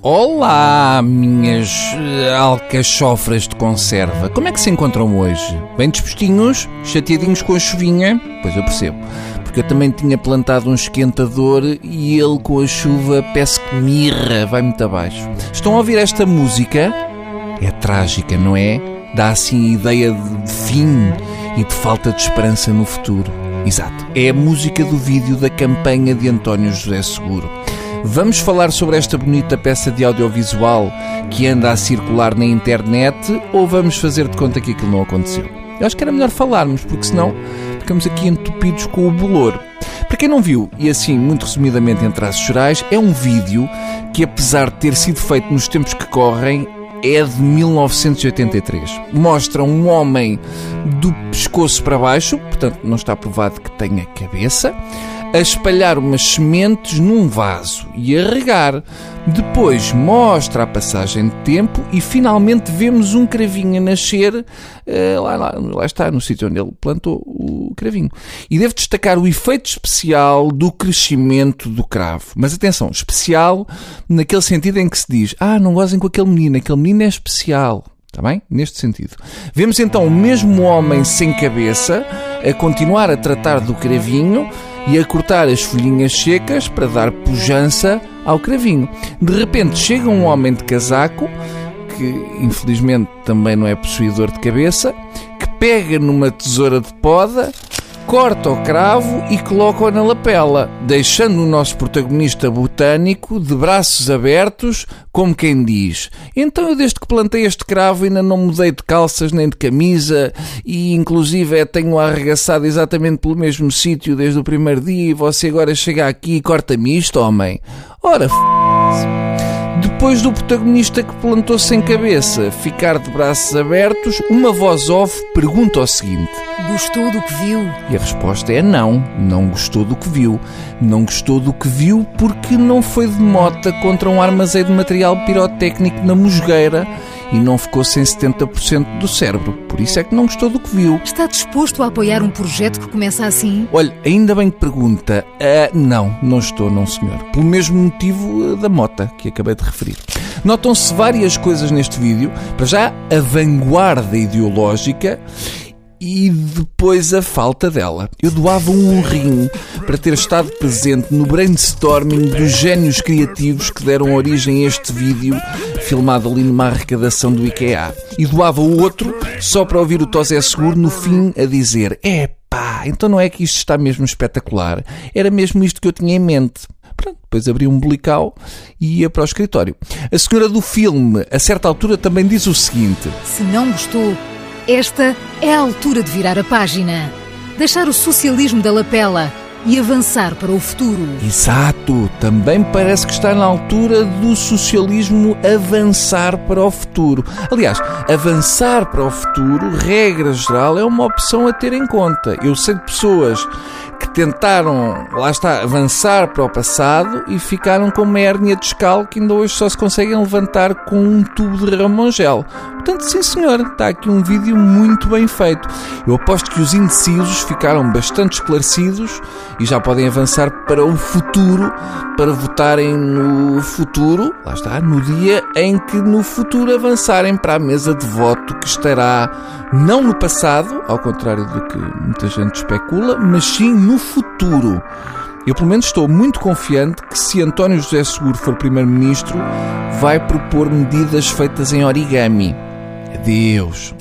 Olá, minhas alcachofras de conserva. Como é que se encontram hoje? Bem dispostinhos? Chateadinhos com a chuvinha? Pois eu percebo. Porque eu também tinha plantado um esquentador e ele com a chuva peço que mirra, vai muito abaixo. Estão a ouvir esta música? É trágica, não é? Dá assim ideia de fim e de falta de esperança no futuro. Exato. É a música do vídeo da campanha de António José Seguro. Vamos falar sobre esta bonita peça de audiovisual que anda a circular na internet ou vamos fazer de conta que aquilo não aconteceu? Eu acho que era melhor falarmos, porque senão ficamos aqui entupidos com o bolor. Para quem não viu, e assim muito resumidamente em traços gerais, é um vídeo que, apesar de ter sido feito nos tempos que correm, é de 1983. Mostra um homem do pescoço para baixo, portanto não está provado que tenha cabeça, a espalhar umas sementes num vaso e a regar. Depois mostra a passagem de tempo e finalmente vemos um cravinho a nascer uh, lá, lá, lá, está, no sítio onde ele plantou o cravinho. E devo destacar o efeito especial do crescimento do cravo. Mas atenção, especial naquele sentido em que se diz: ah, não gozem com aquele menino, aquele menino é especial. Está bem? Neste sentido. Vemos então o mesmo homem sem cabeça a continuar a tratar do cravinho e a cortar as folhinhas secas para dar pujança ao cravinho. De repente chega um homem de casaco, que infelizmente também não é possuidor de cabeça, que pega numa tesoura de poda corta o cravo e coloca-o na lapela, deixando o nosso protagonista botânico de braços abertos, como quem diz: Então eu, desde que plantei este cravo, ainda não mudei de calças nem de camisa, e inclusive é, tenho arregaçado exatamente pelo mesmo sítio desde o primeiro dia, e você agora chega aqui e corta-me isto, homem? Ora, f. Depois do protagonista que plantou sem cabeça ficar de braços abertos, uma voz off pergunta o seguinte: Gostou do que viu? E a resposta é não, não gostou do que viu. Não gostou do que viu porque não foi de mota contra um armazém de material pirotécnico na musgueira e não ficou sem 70% do cérebro. Por isso é que não gostou do que viu. Está disposto a apoiar um projeto que começa assim? Olha, ainda bem que pergunta. Uh, não, não estou, não senhor. Pelo mesmo motivo da mota que acabei de referir. Notam-se várias coisas neste vídeo. Para já, a vanguarda ideológica e depois a falta dela. Eu doava um rim para ter estado presente no brainstorming dos génios criativos que deram origem a este vídeo filmado ali numa arrecadação do IKEA. E doava o outro só para ouvir o Tosé Seguro no fim a dizer: é pá, então não é que isto está mesmo espetacular. Era mesmo isto que eu tinha em mente. Pronto, depois abri um bolical e ia para o escritório. A senhora do filme, a certa altura, também diz o seguinte: Se não gostou, esta é a altura de virar a página, deixar o socialismo da lapela e avançar para o futuro. Exato! Também parece que está na altura do socialismo avançar para o futuro. Aliás, avançar para o futuro, regra geral, é uma opção a ter em conta. Eu sei de pessoas que tentaram, lá está, avançar para o passado e ficaram com uma hérnia discal que ainda hoje só se conseguem levantar com um tubo de Ramongel. Portanto, sim senhor, está aqui um vídeo muito bem feito. Eu aposto que os indecisos ficaram bastante esclarecidos e já podem avançar para o futuro, para votarem no futuro, lá está, no dia em que no futuro avançarem para a mesa de voto que estará não no passado, ao contrário do que muita gente especula, mas sim no futuro. Eu, pelo menos, estou muito confiante que, se António José Seguro for Primeiro-Ministro, vai propor medidas feitas em origami. Adeus.